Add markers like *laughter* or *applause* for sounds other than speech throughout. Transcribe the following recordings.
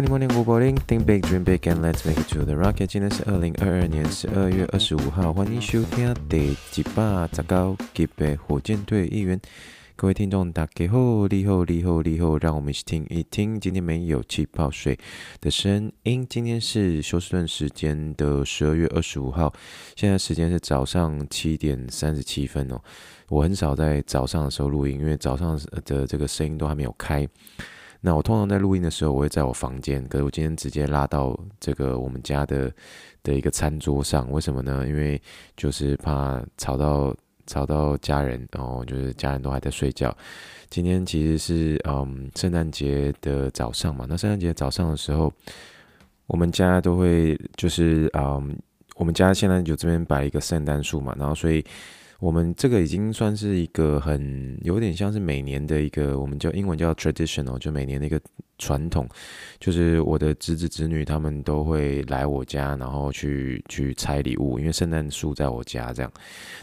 Morning, morning, good morning. Think big, dream big, and let's make it to the rocket. 今天是二零二二年十二月二十五号，欢迎收听第一百十九集的火箭队预言。各位听众，大家好，你好，你好，你好，让我们一起听一听。今天没有气泡水的声音。今天是休斯顿时间的十二月二十五号，现在时间是早上七点三十七分哦。我很少在早上的时候录音，因为早上的这个声音都还没有开。那我通常在录音的时候，我会在我房间，可是我今天直接拉到这个我们家的的一个餐桌上，为什么呢？因为就是怕吵到吵到家人，然后就是家人都还在睡觉。今天其实是嗯圣诞节的早上嘛，那圣诞节早上的时候，我们家都会就是嗯我们家现在就这边摆一个圣诞树嘛，然后所以。我们这个已经算是一个很有点像是每年的一个，我们叫英文叫 traditional，就每年的一个传统，就是我的侄子侄女他们都会来我家，然后去去拆礼物，因为圣诞树在我家这样。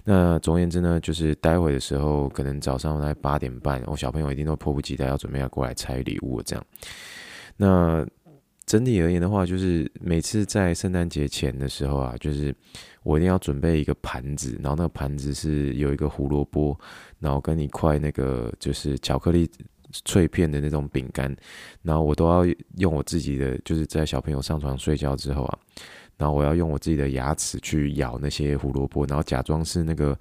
那总而言之呢，就是待会的时候，可能早上在八点半，我小朋友一定都迫不及待要准备要过来拆礼物这样。那整体而言的话，就是每次在圣诞节前的时候啊，就是。我一定要准备一个盘子，然后那个盘子是有一个胡萝卜，然后跟一块那个就是巧克力脆片的那种饼干，然后我都要用我自己的，就是在小朋友上床睡觉之后啊，然后我要用我自己的牙齿去咬那些胡萝卜，然后假装是那个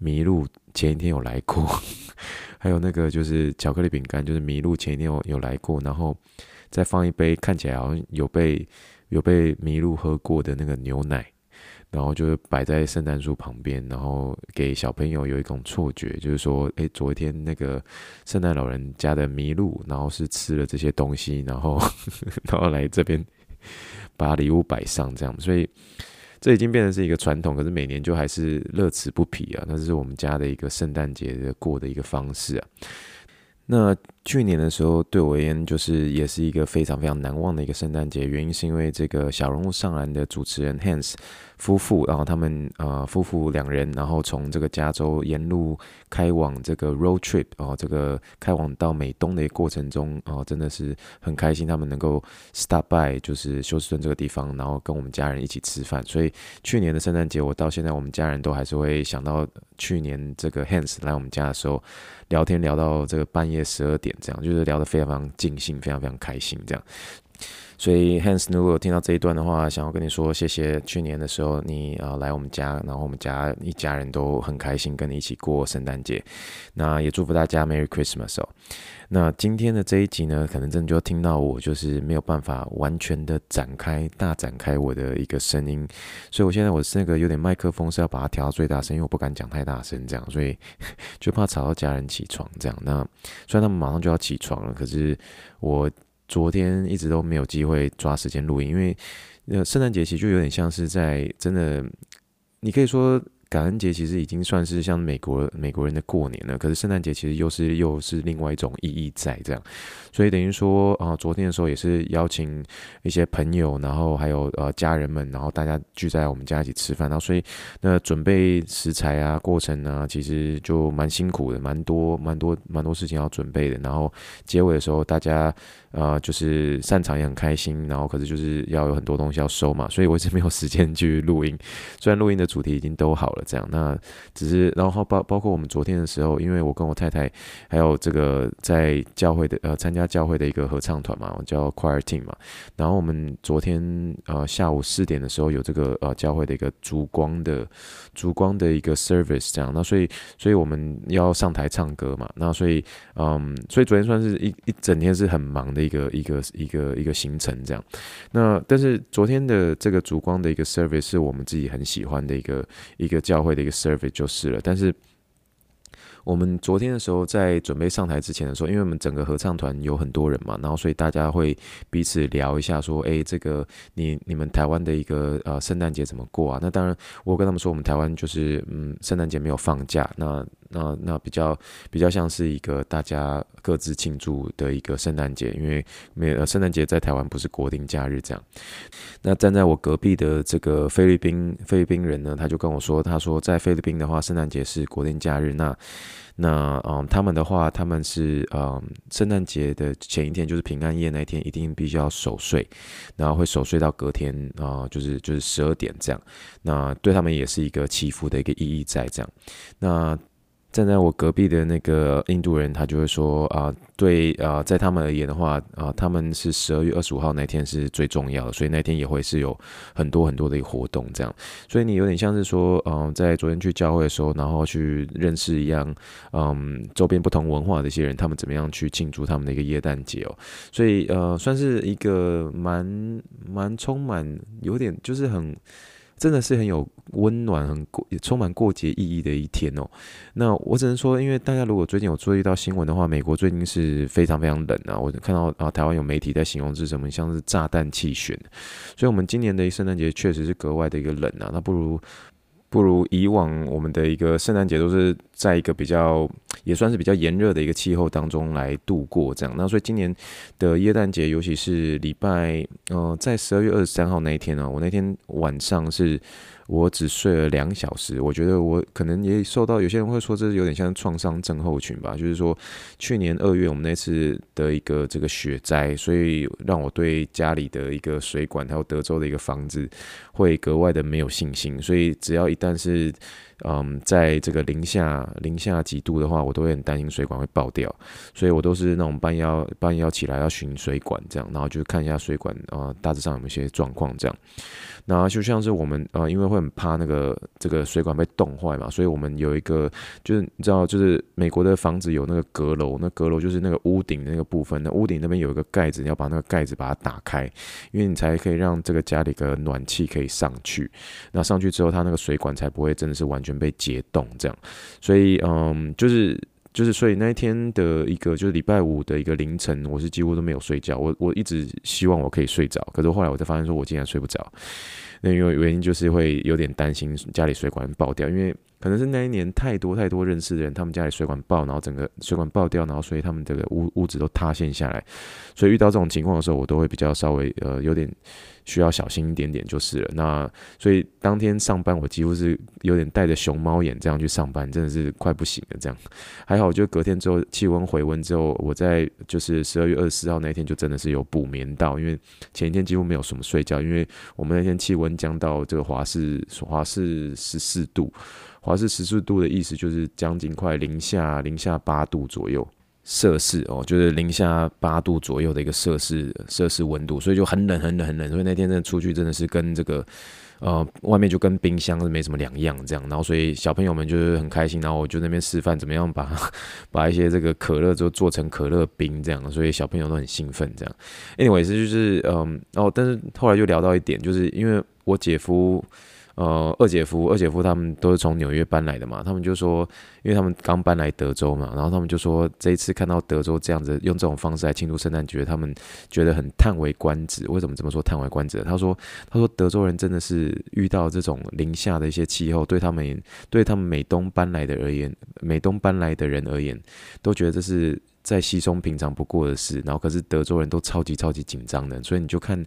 麋鹿前一天有来过，*laughs* 还有那个就是巧克力饼干，就是麋鹿前一天有有来过，然后再放一杯看起来好像有被有被麋鹿喝过的那个牛奶。然后就是摆在圣诞树旁边，然后给小朋友有一种错觉，就是说，诶，昨天那个圣诞老人家的麋鹿，然后是吃了这些东西，然后 *laughs* 然后来这边把礼物摆上，这样，所以这已经变成是一个传统，可是每年就还是乐此不疲啊，那是我们家的一个圣诞节的过的一个方式啊。那去年的时候，对我而言，就是也是一个非常非常难忘的一个圣诞节，原因是因为这个小人物上篮的主持人 Hans。夫妇，然后他们呃，夫妇两人，然后从这个加州沿路开往这个 road trip，然后这个开往到美东的一个过程中，哦，真的是很开心，他们能够 stop by，就是休斯顿这个地方，然后跟我们家人一起吃饭。所以去年的圣诞节，我到现在我们家人都还是会想到去年这个 Hans 来我们家的时候，聊天聊到这个半夜十二点，这样就是聊得非常非常尽兴，非常非常开心，这样。所以，Hans，如果有听到这一段的话，想要跟你说谢谢。去年的时候，你啊来我们家，然后我们家一家人都很开心跟你一起过圣诞节。那也祝福大家 Merry Christmas 哦。那今天的这一集呢，可能真的就听到我就是没有办法完全的展开、大展开我的一个声音。所以我现在我是那个有点麦克风是要把它调到最大声，因为我不敢讲太大声，这样，所以就怕吵到家人起床这样。那虽然他们马上就要起床了，可是我。昨天一直都没有机会抓时间录音，因为呃，圣诞节其实就有点像是在真的，你可以说。感恩节其实已经算是像美国美国人的过年了，可是圣诞节其实又是又是另外一种意义在这样，所以等于说啊，昨天的时候也是邀请一些朋友，然后还有呃家人们，然后大家聚在我们家一起吃饭，然后所以那准备食材啊过程呢，其实就蛮辛苦的，蛮多蛮多蛮多事情要准备的，然后结尾的时候大家呃就是散场也很开心，然后可是就是要有很多东西要收嘛，所以我一直没有时间去录音，虽然录音的主题已经都好了。这样，那只是，然后包包括我们昨天的时候，因为我跟我太太还有这个在教会的呃参加教会的一个合唱团嘛，我叫 choir team 嘛，然后我们昨天呃下午四点的时候有这个呃教会的一个烛光的烛光的一个 service 这样，那所以所以我们要上台唱歌嘛，那所以嗯，所以昨天算是一一整天是很忙的一个一个一个一个行程这样，那但是昨天的这个烛光的一个 service 是我们自己很喜欢的一个一个。教会的一个 service 就是了，但是我们昨天的时候在准备上台之前的时候，因为我们整个合唱团有很多人嘛，然后所以大家会彼此聊一下，说，诶，这个你你们台湾的一个呃圣诞节怎么过啊？那当然，我跟他们说，我们台湾就是嗯，圣诞节没有放假，那那那比较比较像是一个大家各自庆祝的一个圣诞节，因为没呃圣诞节在台湾不是国定假日这样。那站在我隔壁的这个菲律宾菲律宾人呢，他就跟我说，他说在菲律宾的话，圣诞节是国定假日。那那嗯，他们的话，他们是嗯，圣诞节的前一天就是平安夜那一天，一定必须要守岁，然后会守岁到隔天啊、就是就是十二点这样。那对他们也是一个祈福的一个意义在这样。那站在我隔壁的那个印度人，他就会说啊，对啊，在他们而言的话啊，他们是十二月二十五号那天是最重要的，所以那天也会是有很多很多的一个活动这样。所以你有点像是说，嗯，在昨天去教会的时候，然后去认识一样，嗯，周边不同文化的一些人，他们怎么样去庆祝他们的一个耶诞节哦。所以呃，算是一个蛮蛮充满，有点就是很。真的是很有温暖、很过也充满过节意义的一天哦。那我只能说，因为大家如果最近有注意到新闻的话，美国最近是非常非常冷啊。我看到啊，台湾有媒体在形容是什么，像是炸弹气旋。所以，我们今年的圣诞节确实是格外的一个冷啊。那不如。不如以往，我们的一个圣诞节都是在一个比较 *tsk* 也算是比较炎热的一个气候当中来度过，这样。那所以今年的耶诞节，尤其是礼拜，呃，在十二月二十三号那一天呢，我那天晚上是。我只睡了两小时，我觉得我可能也受到有些人会说，这是有点像创伤症候群吧。就是说，去年二月我们那次的一个这个雪灾，所以让我对家里的一个水管还有德州的一个房子会格外的没有信心。所以只要一旦是嗯，在这个零下零下几度的话，我都会很担心水管会爆掉。所以我都是那种半夜半夜要起来要巡水管这样，然后就看一下水管啊、大致上有没有一些状况这样。那就像是我们呃，因为会很怕那个这个水管被冻坏嘛，所以我们有一个就是你知道，就是美国的房子有那个阁楼，那阁楼就是那个屋顶那个部分，那屋顶那边有一个盖子，你要把那个盖子把它打开，因为你才可以让这个家里的暖气可以上去。那上去之后，它那个水管才不会真的是完全被解冻这样。所以嗯，就是。就是，所以那一天的一个，就是礼拜五的一个凌晨，我是几乎都没有睡觉。我我一直希望我可以睡着，可是后来我才发现，说我竟然睡不着。那因为原因就是会有点担心家里水管爆掉，因为可能是那一年太多太多认识的人，他们家里水管爆，然后整个水管爆掉，然后所以他们这个屋屋子都塌陷下来。所以遇到这种情况的时候，我都会比较稍微呃有点。需要小心一点点就是了。那所以当天上班，我几乎是有点戴着熊猫眼这样去上班，真的是快不行了。这样还好，就隔天之后气温回温之后，我在就是十二月二十四号那天就真的是有补眠到，因为前一天几乎没有什么睡觉，因为我们那天气温降到这个华氏华氏十四度，华氏十四度的意思就是将近快零下零下八度左右。摄氏哦，就是零下八度左右的一个摄氏摄氏温度，所以就很冷很冷很冷。所以那天真的出去真的是跟这个呃外面就跟冰箱是没什么两样这样。然后所以小朋友们就是很开心，然后我就那边示范怎么样把 *laughs* 把一些这个可乐就做成可乐冰这样，所以小朋友都很兴奋这样。Anyway 是就是嗯哦，但是后来就聊到一点，就是因为我姐夫。呃，二姐夫、二姐夫他们都是从纽约搬来的嘛，他们就说，因为他们刚搬来德州嘛，然后他们就说，这一次看到德州这样子用这种方式来庆祝圣诞节，他们觉得很叹为观止。为什么这么说叹为观止？他说，他说德州人真的是遇到这种零下的一些气候，对他们对他们美东搬来的而言，美东搬来的人而言，都觉得这是。再稀松平常不过的事，然后可是德州人都超级超级紧张的，所以你就看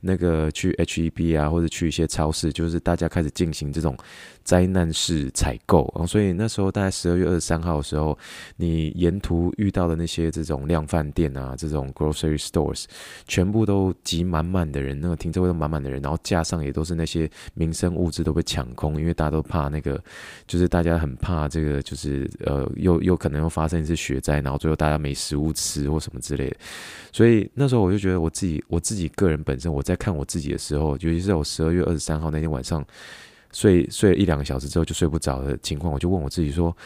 那个去 HEB 啊，或者去一些超市，就是大家开始进行这种。灾难式采购，然后所以那时候大概十二月二十三号的时候，你沿途遇到的那些这种量贩店啊，这种 grocery stores，全部都挤满满的人，那个停车位都满满的人，然后架上也都是那些民生物资都被抢空，因为大家都怕那个，就是大家很怕这个，就是呃，又又可能又发生一次雪灾，然后最后大家没食物吃或什么之类的，所以那时候我就觉得我自己我自己个人本身我在看我自己的时候，尤其是在我十二月二十三号那天晚上。睡睡了一两个小时之后就睡不着的情况，我就问我自己说：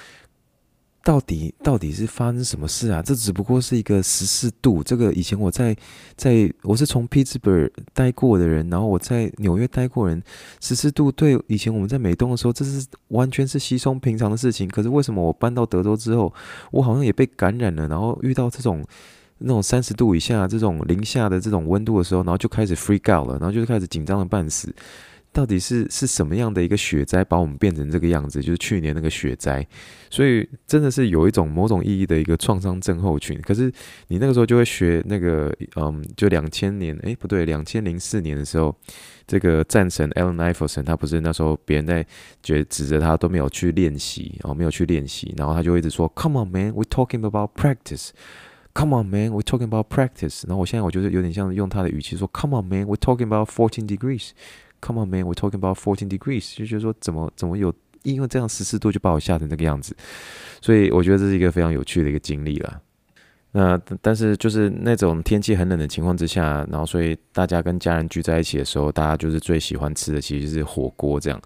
到底到底是发生什么事啊？这只不过是一个十四度，这个以前我在在我是从匹兹堡待过的人，然后我在纽约待过人，十四度对以前我们在美东的时候，这是完全是稀松平常的事情。可是为什么我搬到德州之后，我好像也被感染了，然后遇到这种那种三十度以下这种零下的这种温度的时候，然后就开始 freak out 了，然后就开始紧张的半死。到底是是什么样的一个雪灾把我们变成这个样子？就是去年那个雪灾，所以真的是有一种某种意义的一个创伤症候群。可是你那个时候就会学那个，嗯，就两千年，诶，不对，两千零四年的时候，这个战神 Allen Iverson 他不是那时候别人在觉指着他都没有去练习，哦，没有去练习，然后他就一直说，Come on man, we talking about practice。Come on, man, we talking about practice. 然后我现在我觉得有点像用他的语气说，Come on, man, we're talking about fourteen degrees. Come on, man, we're talking about fourteen degrees. 就觉得说怎么怎么有因为这样十四度就把我吓成那个样子，所以我觉得这是一个非常有趣的一个经历了。那但是就是那种天气很冷的情况之下，然后所以大家跟家人聚在一起的时候，大家就是最喜欢吃的其实是火锅这样。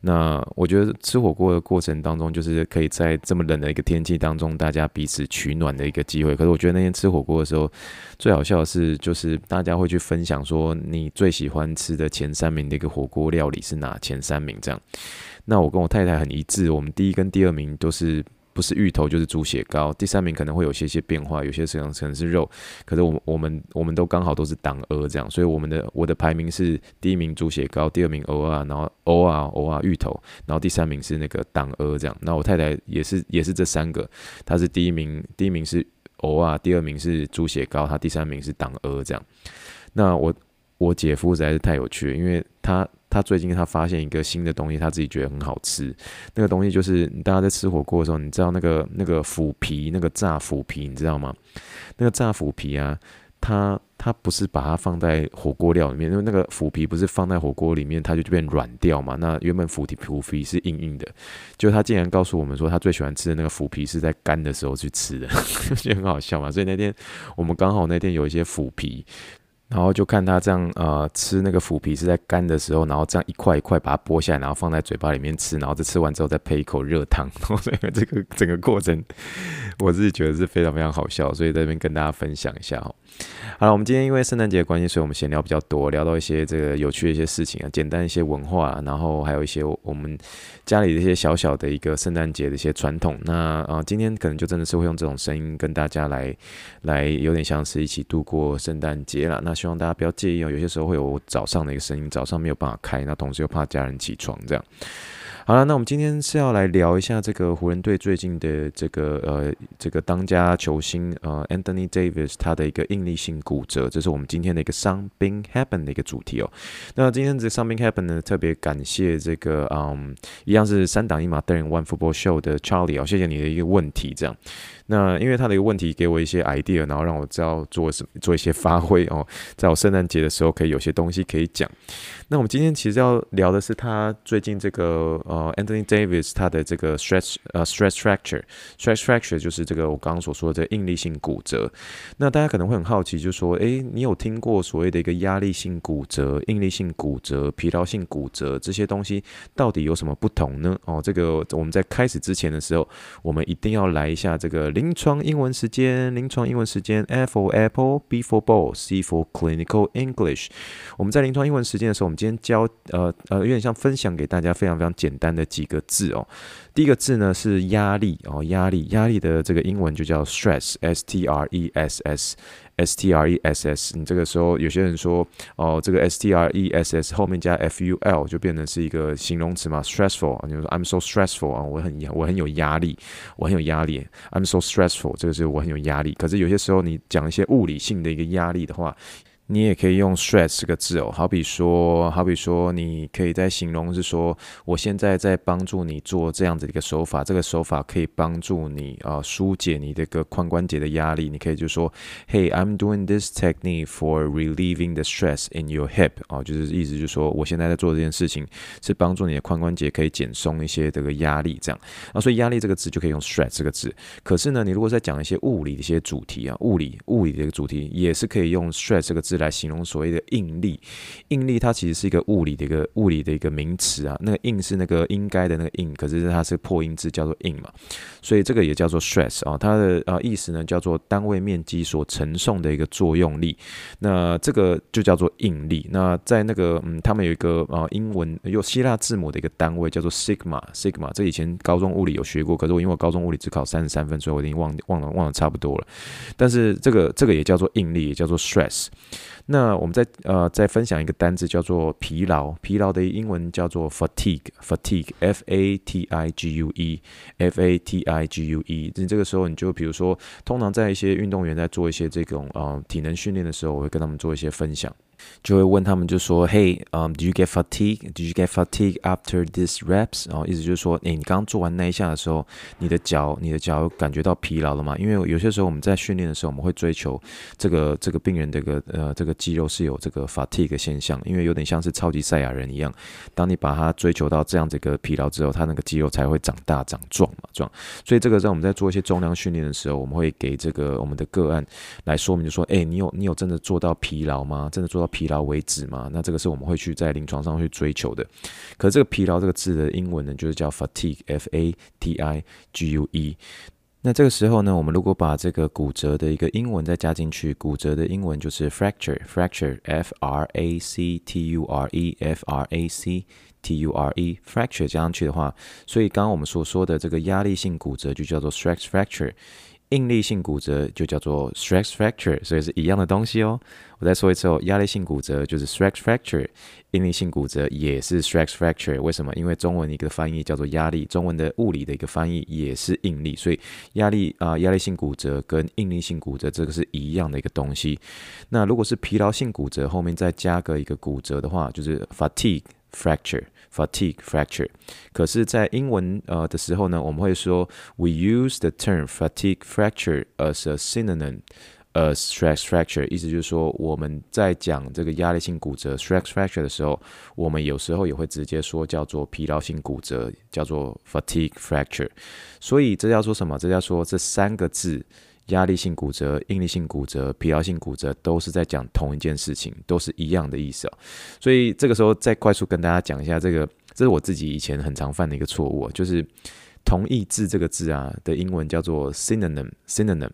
那我觉得吃火锅的过程当中，就是可以在这么冷的一个天气当中，大家彼此取暖的一个机会。可是我觉得那天吃火锅的时候，最好笑的是就是大家会去分享说你最喜欢吃的前三名的一个火锅料理是哪前三名这样。那我跟我太太很一致，我们第一跟第二名都是。不是芋头就是猪血糕，第三名可能会有些些变化，有些可能可能是肉，可是我们我们我们都刚好都是党鹅这样，所以我们的我的排名是第一名猪血糕，第二名蚵啊，然后蚵啊蚵啊芋头，然后第三名是那个党鹅这样，那我太太也是也是这三个，她是第一名第一名是蚵啊，第二名是猪血糕，她第三名是党鹅这样，那我我姐夫实在是太有趣了，因为他。他最近他发现一个新的东西，他自己觉得很好吃。那个东西就是，大家在吃火锅的时候，你知道那个那个腐皮，那个炸腐皮，你知道吗？那个炸腐皮啊，它它不是把它放在火锅料里面，因为那个腐皮不是放在火锅里面，它就变软掉嘛。那原本腐皮腐皮是硬硬的，就他竟然告诉我们说，他最喜欢吃的那个腐皮是在干的时候去吃的，*laughs* 就很好笑嘛。所以那天我们刚好那天有一些腐皮。然后就看他这样，呃，吃那个腐皮是在干的时候，然后这样一块一块把它剥下来，然后放在嘴巴里面吃，然后再吃完之后再配一口热汤，然后这个这个整个过程，我自己觉得是非常非常好笑，所以在这边跟大家分享一下哦。好了，我们今天因为圣诞节的关系，所以我们闲聊比较多，聊到一些这个有趣的一些事情啊，简单一些文化，然后还有一些我们家里的一些小小的一个圣诞节的一些传统。那啊、今天可能就真的是会用这种声音跟大家来来，有点像是一起度过圣诞节了。那希望大家不要介意哦，有些时候会有早上的一个声音，早上没有办法开，那同时又怕家人起床这样。好了，那我们今天是要来聊一下这个湖人队最近的这个呃这个当家球星呃 Anthony Davis 他的一个应力性骨折，这是我们今天的一个 Something Happened 的一个主题哦。那今天这伤病 happen 呢，特别感谢这个嗯一样是三档一码带领 One Football Show 的 Charlie 哦，谢谢你的一个问题这样。那因为他的一个问题给我一些 idea，然后让我知道做什么做一些发挥哦，在我圣诞节的时候可以有些东西可以讲。那我们今天其实要聊的是他最近这个呃哦 Anthony Davis 他的这个 stress 呃 stress fracture，stress fracture 就是这个我刚刚所说的这个应力性骨折。那大家可能会很好奇，就说，诶，你有听过所谓的一个压力性骨折、应力性骨折、疲劳性骨折这些东西到底有什么不同呢？哦，这个我们在开始之前的时候，我们一定要来一下这个。临床英文时间，临床英文时间，A for Apple，B for Ball，C for Clinical English。我们在临床英文时间的时候，我们今天教呃呃，有点像分享给大家非常非常简单的几个字哦。第一个字呢是压力哦，压力，压力的这个英文就叫 stress，S T R E S S，S T R E S S。你这个时候有些人说哦，这个 S T R E S S 后面加 F U L 就变成是一个形容词嘛，stressful。你说 I'm so stressful 啊，我很我很有压力，我很有压力，I'm so stressful，这个是我很有压力。可是有些时候你讲一些物理性的一个压力的话。你也可以用 stress 这个字哦，好比说，好比说，你可以在形容是说，我现在在帮助你做这样子的一个手法，这个手法可以帮助你啊疏解你这个髋关节的压力。你可以就说，Hey, I'm doing this technique for relieving the stress in your hip。哦，就是意思就是说，我现在在做这件事情是帮助你的髋关节可以减松一些这个压力，这样啊，所以压力这个字就可以用 stress 这个字。可是呢，你如果在讲一些物理的一些主题啊，物理物理的一个主题也是可以用 stress 这个字。来形容所谓的应力，应力它其实是一个物理的一个物理的一个名词啊。那个应是那个应该的那个应，可是它是破音字，叫做应嘛，所以这个也叫做 stress 啊。它的啊意思呢叫做单位面积所承受的一个作用力。那这个就叫做应力。那在那个嗯，他们有一个啊英文有希腊字母的一个单位叫做 sigma，sigma。这以前高中物理有学过，可是我因为我高中物理只考三十三分，所以我已经忘忘了忘了差不多了。但是这个这个也叫做应力，也叫做 stress。那我们再呃再分享一个单字叫做疲劳，疲劳的英文叫做 fatigue，fatigue，f a t i g u e，f a t i g u e。那这个时候你就比如说，通常在一些运动员在做一些这种呃体能训练的时候，我会跟他们做一些分享。就会问他们，就说，Hey，嗯，um，Did you get fatigue? Did you get fatigue after this reps？然后意思就是说，诶，你刚刚做完那一下的时候，你的脚，你的脚感觉到疲劳了吗？因为有些时候我们在训练的时候，我们会追求这个这个病人的个呃这个肌肉是有这个 fatigue 现象，因为有点像是超级赛亚人一样，当你把它追求到这样这个疲劳之后，它那个肌肉才会长大长壮嘛，壮。所以这个在我们在做一些重量训练的时候，我们会给这个我们的个案来说明，就说，诶，你有你有真的做到疲劳吗？真的做到？疲劳为止嘛，那这个是我们会去在临床上去追求的。可是这个疲劳这个字的英文呢，就是叫 fatigue，f a t i g u e。那这个时候呢，我们如果把这个骨折的一个英文再加进去，骨折的英文就是 fracture，fracture，f r a c t u r e，f r a c t u r e，fracture 加上去的话，所以刚刚我们所说的这个压力性骨折就叫做 stress fracture。应力性骨折就叫做 stress fracture，所以是一样的东西哦。我再说一次哦，压力性骨折就是 stress fracture，应力性骨折也是 stress fracture。为什么？因为中文一个翻译叫做压力，中文的物理的一个翻译也是应力，所以压力啊、压力性骨折跟应力性骨折这个是一样的一个东西。那如果是疲劳性骨折后面再加个一个骨折的话，就是 fatigue fracture。Fatigue fracture，可是，在英文呃的时候呢，我们会说 We use the term fatigue fracture as a synonym as stress fracture，意思就是说，我们在讲这个压力性骨折 stress fracture 的时候，我们有时候也会直接说叫做疲劳性骨折，叫做 fatigue fracture。所以这叫说什么？这叫说这三个字。压力性骨折、应力性骨折、疲劳性骨折都是在讲同一件事情，都是一样的意思哦。所以这个时候再快速跟大家讲一下，这个这是我自己以前很常犯的一个错误，就是同义字这个字啊的英文叫做 synonym，synonym，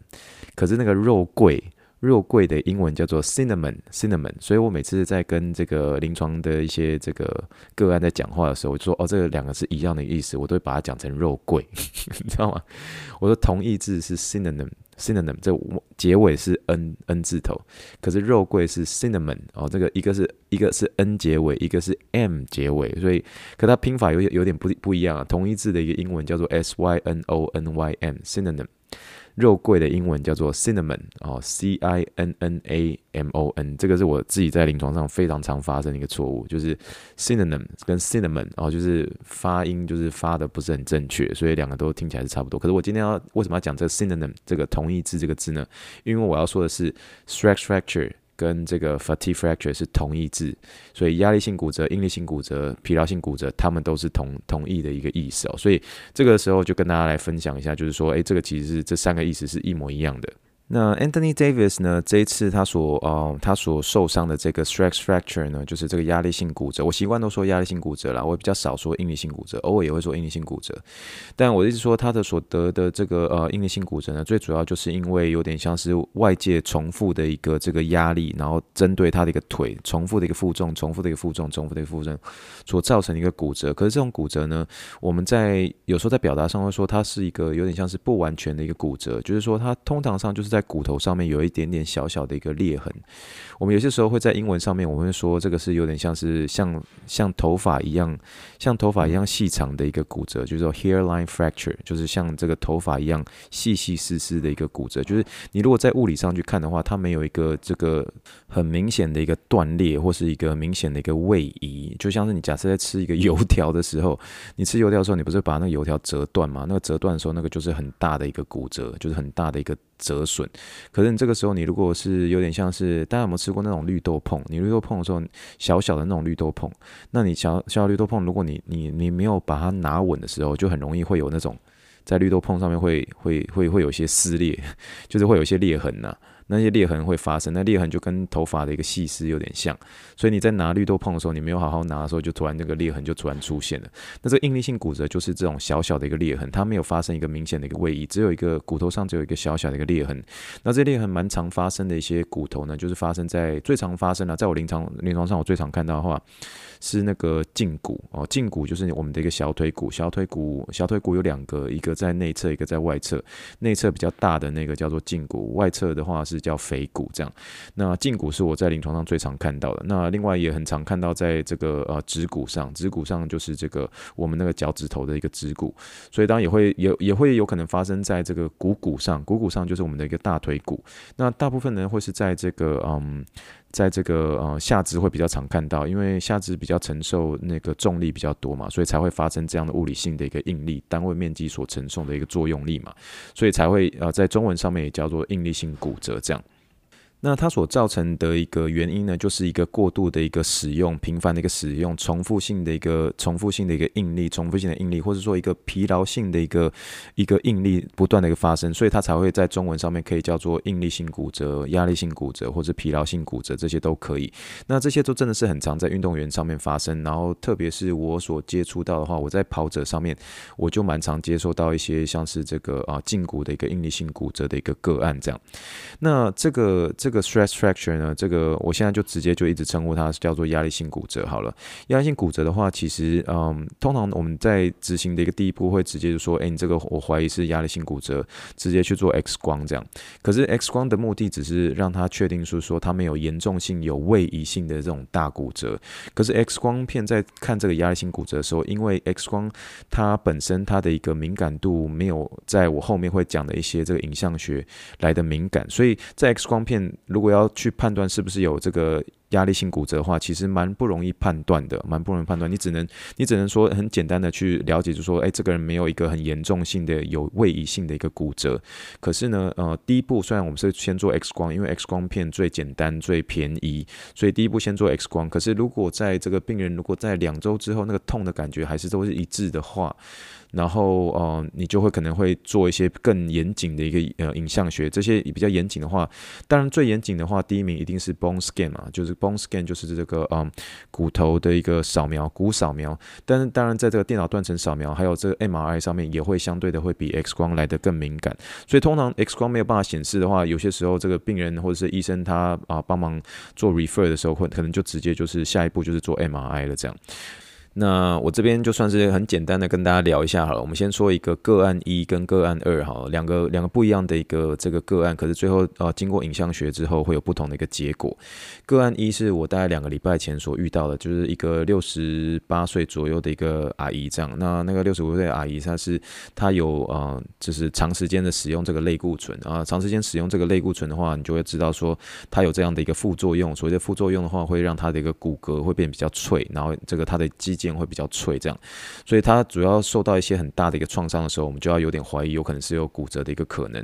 可是那个肉桂。肉桂的英文叫做 cinnamon，cinnamon，所以我每次在跟这个临床的一些这个个案在讲话的时候，我就说哦，这两个是一样的意思，我都会把它讲成肉桂，*laughs* 你知道吗？我说同义字是 synonym synonym 这结尾是 n n 字头，可是肉桂是 cinnamon，哦，这个一个是一个是 n 结尾，一个是 m 结尾，所以可它拼法有有点不不一样啊。同一字的一个英文叫做 s y n o n y m，synonym。肉桂的英文叫做 cinnamon 哦，c i n n a m o n，这个是我自己在临床上非常常发生的一个错误，就是 synonym 跟 cinnamon 哦，就是发音就是发的不是很正确，所以两个都听起来是差不多。可是我今天要为什么要讲这个 synonym 这个同义字这个字呢？因为我要说的是 stress fracture。跟这个 fatigue fracture 是同义字，所以压力性骨折、应力性骨折、疲劳性骨折，它们都是同同义的一个意思哦。所以这个时候就跟大家来分享一下，就是说，诶，这个其实是这三个意思是一模一样的。那 Anthony Davis 呢？这一次他所呃他所受伤的这个 stress fracture 呢，就是这个压力性骨折。我习惯都说压力性骨折啦，我比较少说应力性骨折，偶尔也会说应力性骨折。但我一直说他的所得的这个呃应力性骨折呢，最主要就是因为有点像是外界重复的一个这个压力，然后针对他的一个腿重复的一个负重、重复的一个负重、重复的一个负重所造成的一个骨折。可是这种骨折呢，我们在有时候在表达上会说它是一个有点像是不完全的一个骨折，就是说它通常上就是。在骨头上面有一点点小小的一个裂痕，我们有些时候会在英文上面，我们会说这个是有点像是像像头发一样，像头发一样细长的一个骨折，就是说 hairline fracture，就是像这个头发一样细细丝丝的一个骨折。就是你如果在物理上去看的话，它没有一个这个很明显的一个断裂，或是一个明显的一个位移，就像是你假设在吃一个油条的时候，你吃油条的时候，你不是把那个油条折断吗？那个折断的时候，那个就是很大的一个骨折，就是很大的一个。折损，可是你这个时候，你如果是有点像是大家有没有吃过那种绿豆碰？你绿豆碰的时候，小小的那种绿豆碰，那你小小绿豆碰，如果你你你没有把它拿稳的时候，就很容易会有那种在绿豆碰上面会会会会有些撕裂，*laughs* 就是会有一些裂痕呐、那些裂痕会发生，那裂痕就跟头发的一个细丝有点像，所以你在拿绿豆碰的时候，你没有好好拿的时候，就突然那个裂痕就突然出现了。那这个应力性骨折就是这种小小的一个裂痕，它没有发生一个明显的一个位移，只有一个骨头上只有一个小小的一个裂痕。那这裂痕蛮常发生的一些骨头呢，就是发生在最常发生的，在我临床临床上我最常看到的话是那个胫骨哦，胫骨就是我们的一个小腿骨，小腿骨小腿骨有两个，一个在内侧，一个在外侧，内侧比较大的那个叫做胫骨，外侧的话是。叫腓骨这样。那胫骨是我在临床上最常看到的。那另外也很常看到在这个呃指骨上，指骨上就是这个我们那个脚趾头的一个指骨。所以当然也会也也会有可能发生在这个股骨上，股骨上就是我们的一个大腿骨。那大部分人会是在这个嗯。在这个呃下肢会比较常看到，因为下肢比较承受那个重力比较多嘛，所以才会发生这样的物理性的一个应力，单位面积所承受的一个作用力嘛，所以才会呃在中文上面也叫做应力性骨折这样。那它所造成的一个原因呢，就是一个过度的一个使用，频繁的一个使用，重复性的一个重复性的一个应力，重复性的应力，或者说一个疲劳性的一个一个应力不断的一个发生，所以它才会在中文上面可以叫做应力性骨折、压力性骨折或者疲劳性骨折，这些都可以。那这些都真的是很常在运动员上面发生，然后特别是我所接触到的话，我在跑者上面，我就蛮常接受到一些像是这个啊胫骨的一个应力性骨折的一个个案这样。那这个这。这个 stress fracture 呢，这个我现在就直接就一直称呼它叫做压力性骨折好了。压力性骨折的话，其实嗯，通常我们在执行的一个第一步会直接就说，哎，你这个我怀疑是压力性骨折，直接去做 X 光这样。可是 X 光的目的只是让他确定说说他没有严重性、有位移性的这种大骨折。可是 X 光片在看这个压力性骨折的时候，因为 X 光它本身它的一个敏感度没有在我后面会讲的一些这个影像学来的敏感，所以在 X 光片。如果要去判断是不是有这个压力性骨折的话，其实蛮不容易判断的，蛮不容易判断。你只能你只能说很简单的去了解，就说，哎，这个人没有一个很严重性的有位移性的一个骨折。可是呢，呃，第一步虽然我们是先做 X 光，因为 X 光片最简单最便宜，所以第一步先做 X 光。可是如果在这个病人如果在两周之后那个痛的感觉还是都是一致的话，然后，呃，你就会可能会做一些更严谨的一个呃影像学，这些比较严谨的话，当然最严谨的话，第一名一定是 bone scan 嘛，就是 bone scan 就是这个嗯骨头的一个扫描，骨扫描。但是当然在这个电脑断层扫描还有这个 MRI 上面也会相对的会比 X 光来得更敏感，所以通常 X 光没有办法显示的话，有些时候这个病人或者是医生他啊帮忙做 refer 的时候，会可能就直接就是下一步就是做 MRI 了这样。那我这边就算是很简单的跟大家聊一下好了。我们先说一个个案一跟个案二哈，两个两个不一样的一个这个个案，可是最后呃经过影像学之后会有不同的一个结果。个案一是我大概两个礼拜前所遇到的，就是一个六十八岁左右的一个阿姨这样。那那个六十五岁的阿姨她是她有呃就是长时间的使用这个类固醇啊，长时间使用这个类固醇的话，你就会知道说她有这样的一个副作用。所谓的副作用的话，会让她的一个骨骼会变比较脆，然后这个她的肌。会比较脆，这样，所以它主要受到一些很大的一个创伤的时候，我们就要有点怀疑，有可能是有骨折的一个可能。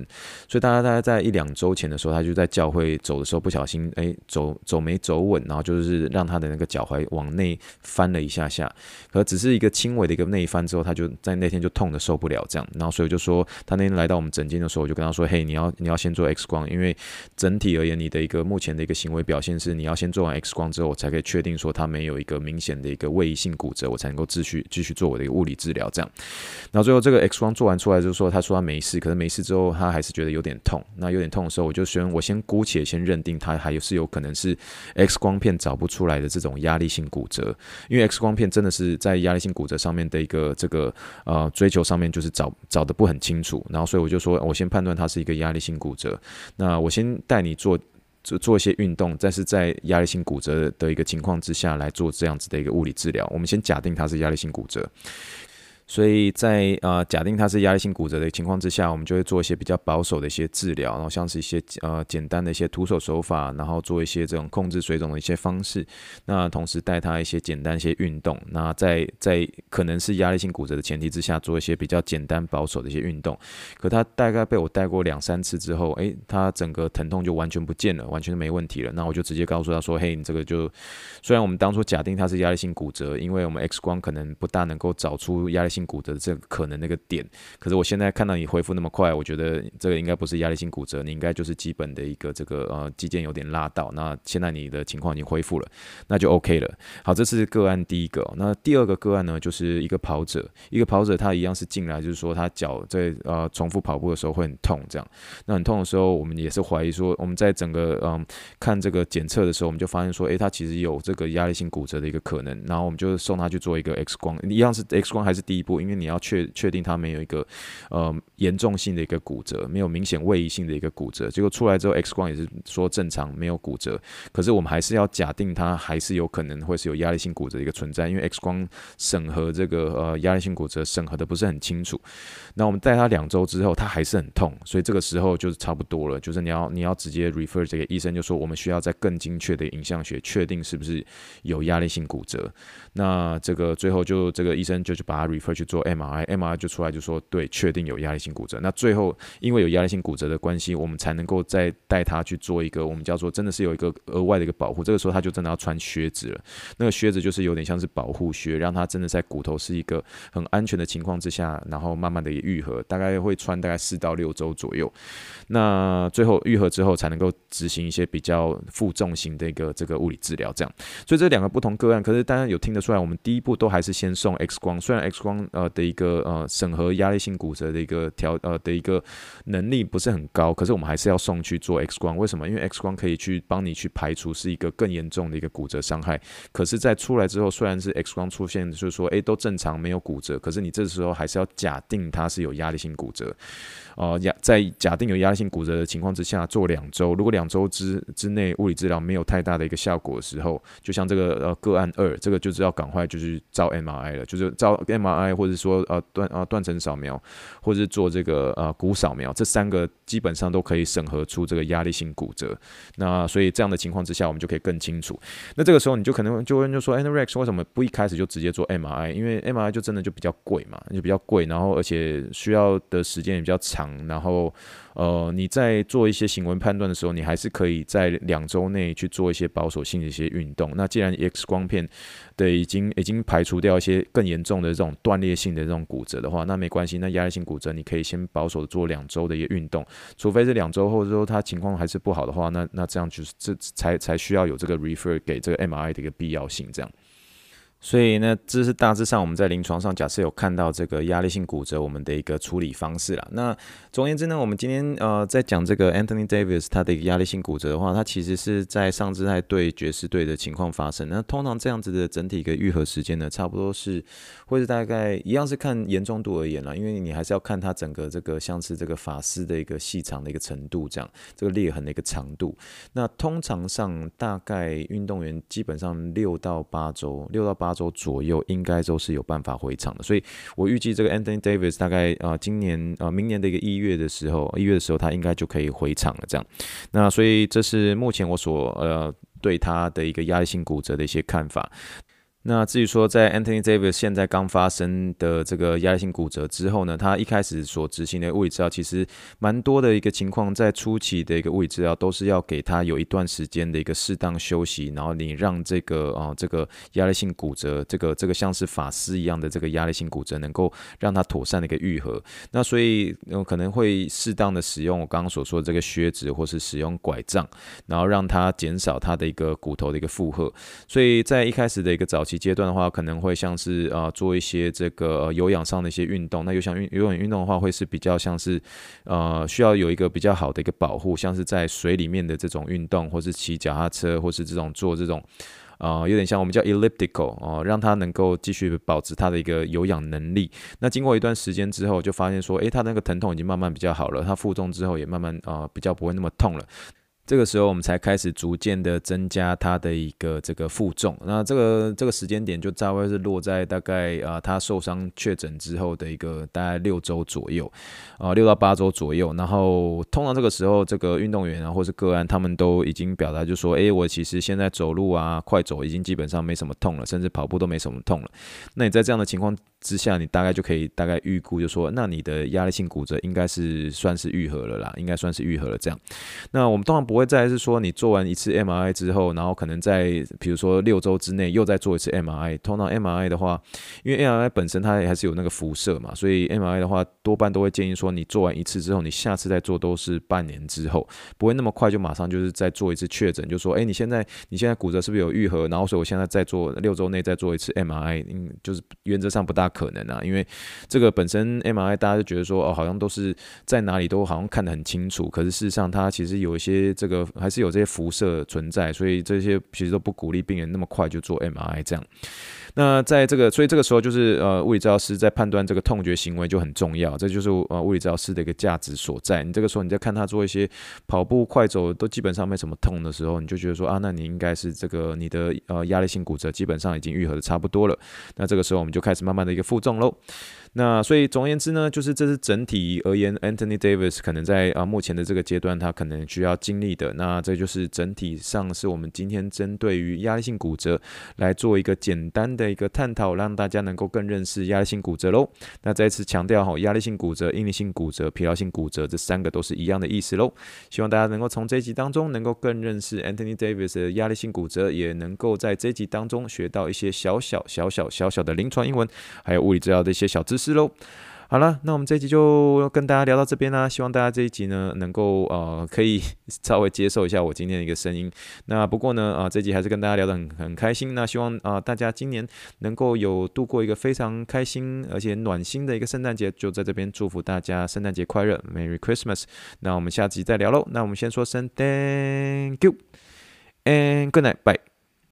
所以大家大概在一两周前的时候，他就在教会走的时候不小心，哎，走走没走稳，然后就是让他的那个脚踝往内翻了一下下，可只是一个轻微的一个内翻之后，他就在那天就痛的受不了，这样。然后所以就说，他那天来到我们诊间的时候，我就跟他说，嘿，你要你要先做 X 光，因为整体而言，你的一个目前的一个行为表现是，你要先做完 X 光之后，我才可以确定说他没有一个明显的一个位移性骨骨折。我才能够继续继续做我的一个物理治疗，这样。然后最后这个 X 光做完出来，就是说他说他没事，可是没事之后他还是觉得有点痛。那有点痛的时候，我就先我先姑且先认定他还是有可能是 X 光片找不出来的这种压力性骨折，因为 X 光片真的是在压力性骨折上面的一个这个呃追求上面就是找找的不很清楚。然后所以我就说我先判断它是一个压力性骨折，那我先带你做。做做一些运动，但是在压力性骨折的一个情况之下来做这样子的一个物理治疗。我们先假定它是压力性骨折。所以在呃假定它是压力性骨折的情况之下，我们就会做一些比较保守的一些治疗，然后像是一些呃简单的一些徒手手法，然后做一些这种控制水肿的一些方式。那同时带他一些简单一些运动。那在在可能是压力性骨折的前提之下，做一些比较简单保守的一些运动。可他大概被我带过两三次之后，诶，他整个疼痛就完全不见了，完全没问题了。那我就直接告诉他说：“嘿，你这个就虽然我们当初假定它是压力性骨折，因为我们 X 光可能不大能够找出压力性。”骨折这个可能那个点，可是我现在看到你恢复那么快，我觉得这个应该不是压力性骨折，你应该就是基本的一个这个呃肌腱有点拉到。那现在你的情况已经恢复了，那就 OK 了。好，这是个案第一个。那第二个个案呢，就是一个跑者，一个跑者他一样是进来，就是说他脚在呃重复跑步的时候会很痛，这样。那很痛的时候，我们也是怀疑说，我们在整个嗯、看这个检测的时候，我们就发现说，诶，他其实有这个压力性骨折的一个可能。然后我们就送他去做一个 X 光，一样是 X 光还是第一因为你要确确定他没有一个呃严重性的一个骨折，没有明显位移性的一个骨折。结果出来之后，X 光也是说正常，没有骨折。可是我们还是要假定他还是有可能会是有压力性骨折的一个存在，因为 X 光审核这个呃压力性骨折审核的不是很清楚。那我们带他两周之后，他还是很痛，所以这个时候就是差不多了，就是你要你要直接 refer 这个医生，就说我们需要再更精确的影像学确定是不是有压力性骨折。那这个最后就这个医生就去把他 refer 去做 MRI，MRI 就出来就说对，确定有压力性骨折。那最后因为有压力性骨折的关系，我们才能够再带他去做一个我们叫做真的是有一个额外的一个保护。这个时候他就真的要穿靴子了，那个靴子就是有点像是保护靴，让他真的在骨头是一个很安全的情况之下，然后慢慢的也愈合，大概会穿大概四到六周左右。那最后愈合之后才能够执行一些比较负重型的一个这个物理治疗，这样。所以这两个不同个案，可是大家有听得出来，我们第一步都还是先送 X 光。虽然 X 光呃的一个呃审核压力性骨折的一个调呃的一个能力不是很高，可是我们还是要送去做 X 光。为什么？因为 X 光可以去帮你去排除是一个更严重的一个骨折伤害。可是，在出来之后，虽然是 X 光出现，就是说诶都正常没有骨折，可是你这时候还是要假定它是有压力性骨折。呃，压在假定有压力性骨折的情况之下做两周，如果两周之之内物理治疗没有太大的一个效果的时候，就像这个呃个案二，这个就是要赶快就是照 MRI 了，就是照 MRI 或者说呃断呃断层扫描，或者是做这个呃骨扫描，这三个基本上都可以审核出这个压力性骨折。那所以这样的情况之下，我们就可以更清楚。那这个时候你就可能就问就说，，and Rex 为什么不一开始就直接做 MRI？因为 MRI 就真的就比较贵嘛，就比较贵，然后而且需要的时间也比较长。然后，呃，你在做一些行为判断的时候，你还是可以在两周内去做一些保守性的一些运动。那既然 X 光片的已经已经排除掉一些更严重的这种断裂性的这种骨折的话，那没关系。那压力性骨折你可以先保守做两周的一个运动，除非是两周后之后他情况还是不好的话，那那这样就是这才才需要有这个 refer 给这个 MRI 的一个必要性这样。所以呢，这是大致上我们在临床上假设有看到这个压力性骨折，我们的一个处理方式啦。那总而言之呢，我们今天呃在讲这个 Anthony Davis 他的一个压力性骨折的话，他其实是在上肢带对爵士队的情况发生。那通常这样子的整体一个愈合时间呢，差不多是或者大概一样是看严重度而言啦，因为你还是要看他整个这个像是这个发丝的一个细长的一个程度，这样这个裂痕的一个长度。那通常上大概运动员基本上六到八周，六到八。八周左右应该都是有办法回场的，所以我预计这个 Anthony Davis 大概啊、今年啊、明年的一个一月的时候，一月的时候他应该就可以回场了。这样，那所以这是目前我所呃对他的一个压力性骨折的一些看法。那至于说，在 Anthony Davis 现在刚发生的这个压力性骨折之后呢，他一开始所执行的物理治疗，其实蛮多的一个情况，在初期的一个物理治疗，都是要给他有一段时间的一个适当休息，然后你让这个啊这个压力性骨折，这个这个像是发丝一样的这个压力性骨折，能够让它妥善的一个愈合。那所以有可能会适当的使用我刚刚所说的这个靴子，或是使用拐杖，然后让它减少它的一个骨头的一个负荷。所以在一开始的一个早期。阶段的话，可能会像是、呃、做一些这个有氧上的一些运动。那有氧运有氧运动的话，会是比较像是呃需要有一个比较好的一个保护，像是在水里面的这种运动，或是骑脚踏车，或是这种做这种、呃、有点像我们叫 elliptical 哦、呃，让它能够继续保持它的一个有氧能力。那经过一段时间之后，就发现说，诶，它那个疼痛已经慢慢比较好了，它负重之后也慢慢啊、呃、比较不会那么痛了。这个时候，我们才开始逐渐的增加他的一个这个负重。那这个这个时间点就大概是落在大概啊，他受伤确诊之后的一个大概六周左右，啊，六到八周左右。然后通常这个时候，这个运动员啊，或是个案，他们都已经表达就说，哎，我其实现在走路啊，快走已经基本上没什么痛了，甚至跑步都没什么痛了。那你在这样的情况之下，你大概就可以大概预估，就说，那你的压力性骨折应该是算是愈合了啦，应该算是愈合了这样。那我们通常不会。再是说，你做完一次 MRI 之后，然后可能在比如说六周之内又再做一次 MRI。通常 MRI 的话，因为 MRI 本身它还是有那个辐射嘛，所以 MRI 的话多半都会建议说，你做完一次之后，你下次再做都是半年之后，不会那么快就马上就是再做一次确诊，就说，哎，你现在你现在骨折是不是有愈合？然后所以我现在再做六周内再做一次 MRI，嗯，就是原则上不大可能啊，因为这个本身 MRI 大家就觉得说哦，好像都是在哪里都好像看得很清楚，可是事实上它其实有一些这个还是有这些辐射存在，所以这些其实都不鼓励病人那么快就做 MRI 这样。那在这个，所以这个时候就是呃，物理治疗师在判断这个痛觉行为就很重要，这就是呃物理治疗师的一个价值所在。你这个时候你在看他做一些跑步、快走都基本上没什么痛的时候，你就觉得说啊，那你应该是这个你的呃压力性骨折基本上已经愈合的差不多了。那这个时候我们就开始慢慢的一个负重喽。那所以总而言之呢，就是这是整体而言，Anthony Davis 可能在啊目前的这个阶段，他可能需要经历的。那这就是整体上是我们今天针对于压力性骨折来做一个简单的一个探讨，让大家能够更认识压力性骨折喽。那再次强调哈，压力性骨折、应力性骨折、疲劳性骨折这三个都是一样的意思喽。希望大家能够从这一集当中能够更认识 Anthony Davis 的压力性骨折，也能够在这一集当中学到一些小小小小小小的临床英文，还有物理治疗的一些小知识。喽，好了，那我们这一集就跟大家聊到这边啦。希望大家这一集呢，能够呃可以稍微接受一下我今天的一个声音。那不过呢，啊、这集还是跟大家聊得很很开心。那希望啊、大家今年能够有度过一个非常开心而且暖心的一个圣诞节。就在这边祝福大家圣诞节快乐，Merry Christmas。那我们下集再聊喽。那我们先说声 Thank you and good night，bye。